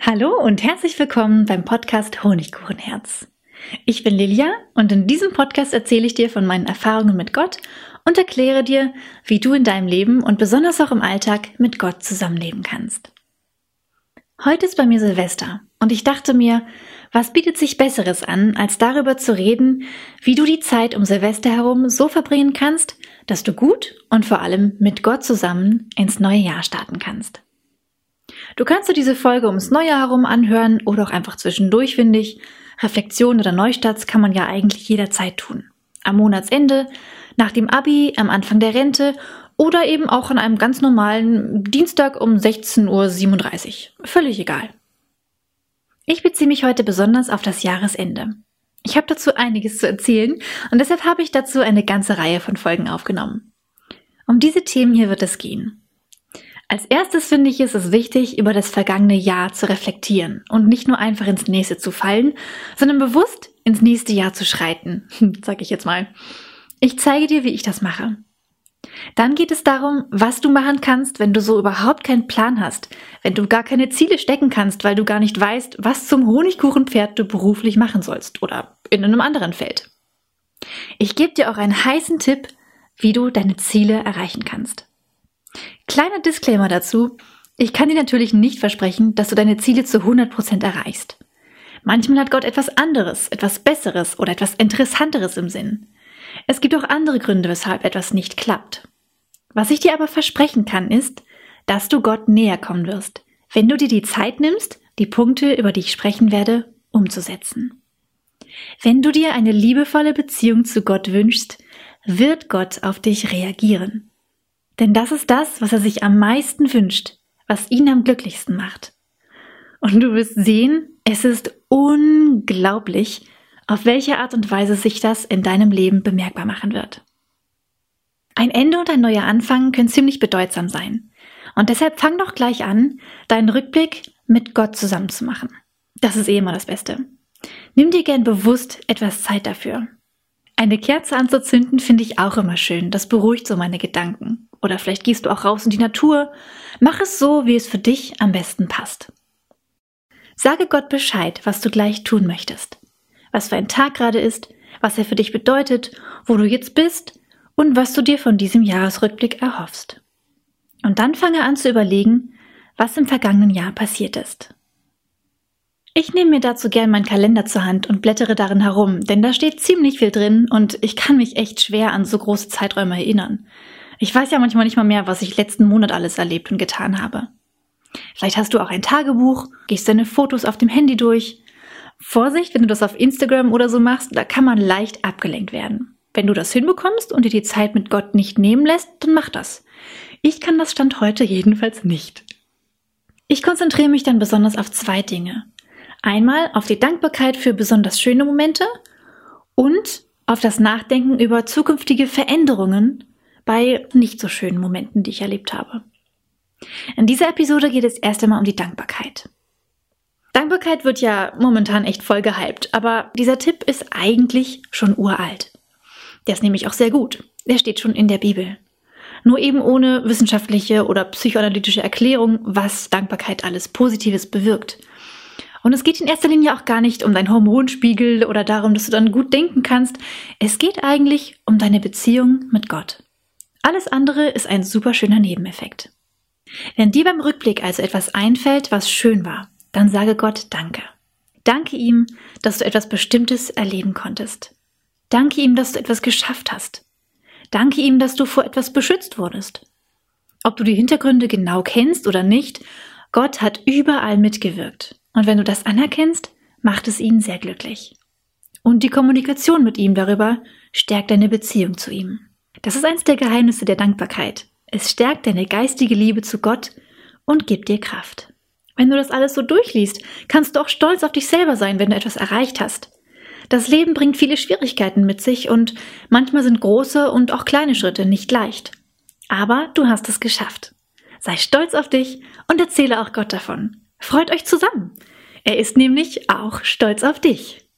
Hallo und herzlich willkommen beim Podcast Honigkuchenherz. Ich bin Lilia und in diesem Podcast erzähle ich dir von meinen Erfahrungen mit Gott und erkläre dir, wie du in deinem Leben und besonders auch im Alltag mit Gott zusammenleben kannst. Heute ist bei mir Silvester und ich dachte mir, was bietet sich Besseres an, als darüber zu reden, wie du die Zeit um Silvester herum so verbringen kannst, dass du gut und vor allem mit Gott zusammen ins neue Jahr starten kannst. Du kannst dir diese Folge ums Neue herum anhören oder auch einfach zwischendurch, finde ich. Reflexion oder Neustarts kann man ja eigentlich jederzeit tun. Am Monatsende, nach dem Abi, am Anfang der Rente oder eben auch an einem ganz normalen Dienstag um 16.37 Uhr. Völlig egal. Ich beziehe mich heute besonders auf das Jahresende. Ich habe dazu einiges zu erzählen und deshalb habe ich dazu eine ganze Reihe von Folgen aufgenommen. Um diese Themen hier wird es gehen. Als erstes finde ich, ist es wichtig, über das vergangene Jahr zu reflektieren und nicht nur einfach ins nächste zu fallen, sondern bewusst ins nächste Jahr zu schreiten, sag ich jetzt mal. Ich zeige dir, wie ich das mache. Dann geht es darum, was du machen kannst, wenn du so überhaupt keinen Plan hast, wenn du gar keine Ziele stecken kannst, weil du gar nicht weißt, was zum Honigkuchenpferd du beruflich machen sollst oder in einem anderen Feld. Ich gebe dir auch einen heißen Tipp, wie du deine Ziele erreichen kannst. Kleiner Disclaimer dazu. Ich kann dir natürlich nicht versprechen, dass du deine Ziele zu 100% erreichst. Manchmal hat Gott etwas anderes, etwas Besseres oder etwas Interessanteres im Sinn. Es gibt auch andere Gründe, weshalb etwas nicht klappt. Was ich dir aber versprechen kann, ist, dass du Gott näher kommen wirst, wenn du dir die Zeit nimmst, die Punkte, über die ich sprechen werde, umzusetzen. Wenn du dir eine liebevolle Beziehung zu Gott wünschst, wird Gott auf dich reagieren. Denn das ist das, was er sich am meisten wünscht, was ihn am glücklichsten macht. Und du wirst sehen, es ist unglaublich, auf welche Art und Weise sich das in deinem Leben bemerkbar machen wird. Ein Ende und ein neuer Anfang können ziemlich bedeutsam sein. Und deshalb fang doch gleich an, deinen Rückblick mit Gott zusammen zu machen. Das ist eh immer das Beste. Nimm dir gern bewusst etwas Zeit dafür. Eine Kerze anzuzünden finde ich auch immer schön. Das beruhigt so meine Gedanken. Oder vielleicht gehst du auch raus in die Natur. Mach es so, wie es für dich am besten passt. Sage Gott Bescheid, was du gleich tun möchtest. Was für ein Tag gerade ist, was er für dich bedeutet, wo du jetzt bist und was du dir von diesem Jahresrückblick erhoffst. Und dann fange an zu überlegen, was im vergangenen Jahr passiert ist. Ich nehme mir dazu gern meinen Kalender zur Hand und blättere darin herum, denn da steht ziemlich viel drin und ich kann mich echt schwer an so große Zeiträume erinnern. Ich weiß ja manchmal nicht mal mehr, was ich letzten Monat alles erlebt und getan habe. Vielleicht hast du auch ein Tagebuch, gehst deine Fotos auf dem Handy durch. Vorsicht, wenn du das auf Instagram oder so machst, da kann man leicht abgelenkt werden. Wenn du das hinbekommst und dir die Zeit mit Gott nicht nehmen lässt, dann mach das. Ich kann das Stand heute jedenfalls nicht. Ich konzentriere mich dann besonders auf zwei Dinge. Einmal auf die Dankbarkeit für besonders schöne Momente und auf das Nachdenken über zukünftige Veränderungen bei nicht so schönen Momenten, die ich erlebt habe. In dieser Episode geht es erst einmal um die Dankbarkeit. Dankbarkeit wird ja momentan echt voll gehypt, aber dieser Tipp ist eigentlich schon uralt. Der ist nämlich auch sehr gut. Der steht schon in der Bibel. Nur eben ohne wissenschaftliche oder psychoanalytische Erklärung, was Dankbarkeit alles Positives bewirkt. Und es geht in erster Linie auch gar nicht um deinen Hormonspiegel oder darum, dass du dann gut denken kannst. Es geht eigentlich um deine Beziehung mit Gott. Alles andere ist ein super schöner Nebeneffekt. Wenn dir beim Rückblick also etwas einfällt, was schön war, dann sage Gott Danke. Danke ihm, dass du etwas Bestimmtes erleben konntest. Danke ihm, dass du etwas geschafft hast. Danke ihm, dass du vor etwas beschützt wurdest. Ob du die Hintergründe genau kennst oder nicht, Gott hat überall mitgewirkt. Und wenn du das anerkennst, macht es ihn sehr glücklich. Und die Kommunikation mit ihm darüber stärkt deine Beziehung zu ihm. Das ist eins der Geheimnisse der Dankbarkeit. Es stärkt deine geistige Liebe zu Gott und gibt dir Kraft. Wenn du das alles so durchliest, kannst du auch stolz auf dich selber sein, wenn du etwas erreicht hast. Das Leben bringt viele Schwierigkeiten mit sich und manchmal sind große und auch kleine Schritte nicht leicht. Aber du hast es geschafft. Sei stolz auf dich und erzähle auch Gott davon. Freut euch zusammen. Er ist nämlich auch stolz auf dich.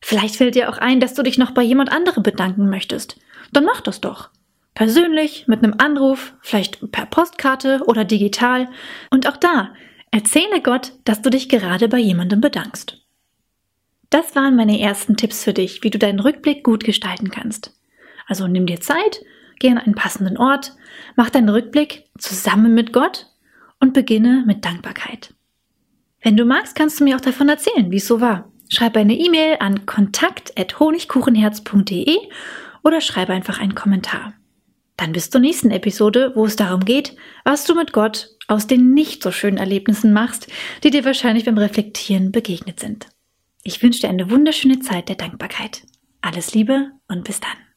Vielleicht fällt dir auch ein, dass du dich noch bei jemand anderem bedanken möchtest dann mach das doch. Persönlich, mit einem Anruf, vielleicht per Postkarte oder digital. Und auch da, Erzähle Gott, dass du dich gerade bei jemandem bedankst. Das waren meine ersten Tipps für dich, wie du deinen Rückblick gut gestalten kannst. Also nimm dir Zeit, geh an einen passenden Ort, mach deinen Rückblick zusammen mit Gott und beginne mit Dankbarkeit. Wenn du magst, kannst du mir auch davon erzählen, wie es so war. Schreib eine E-Mail an kontakt.honigkuchenherz.de oder schreibe einfach einen Kommentar. Dann bis zur nächsten Episode, wo es darum geht, was du mit Gott aus den nicht so schönen Erlebnissen machst, die dir wahrscheinlich beim Reflektieren begegnet sind. Ich wünsche dir eine wunderschöne Zeit der Dankbarkeit. Alles Liebe und bis dann.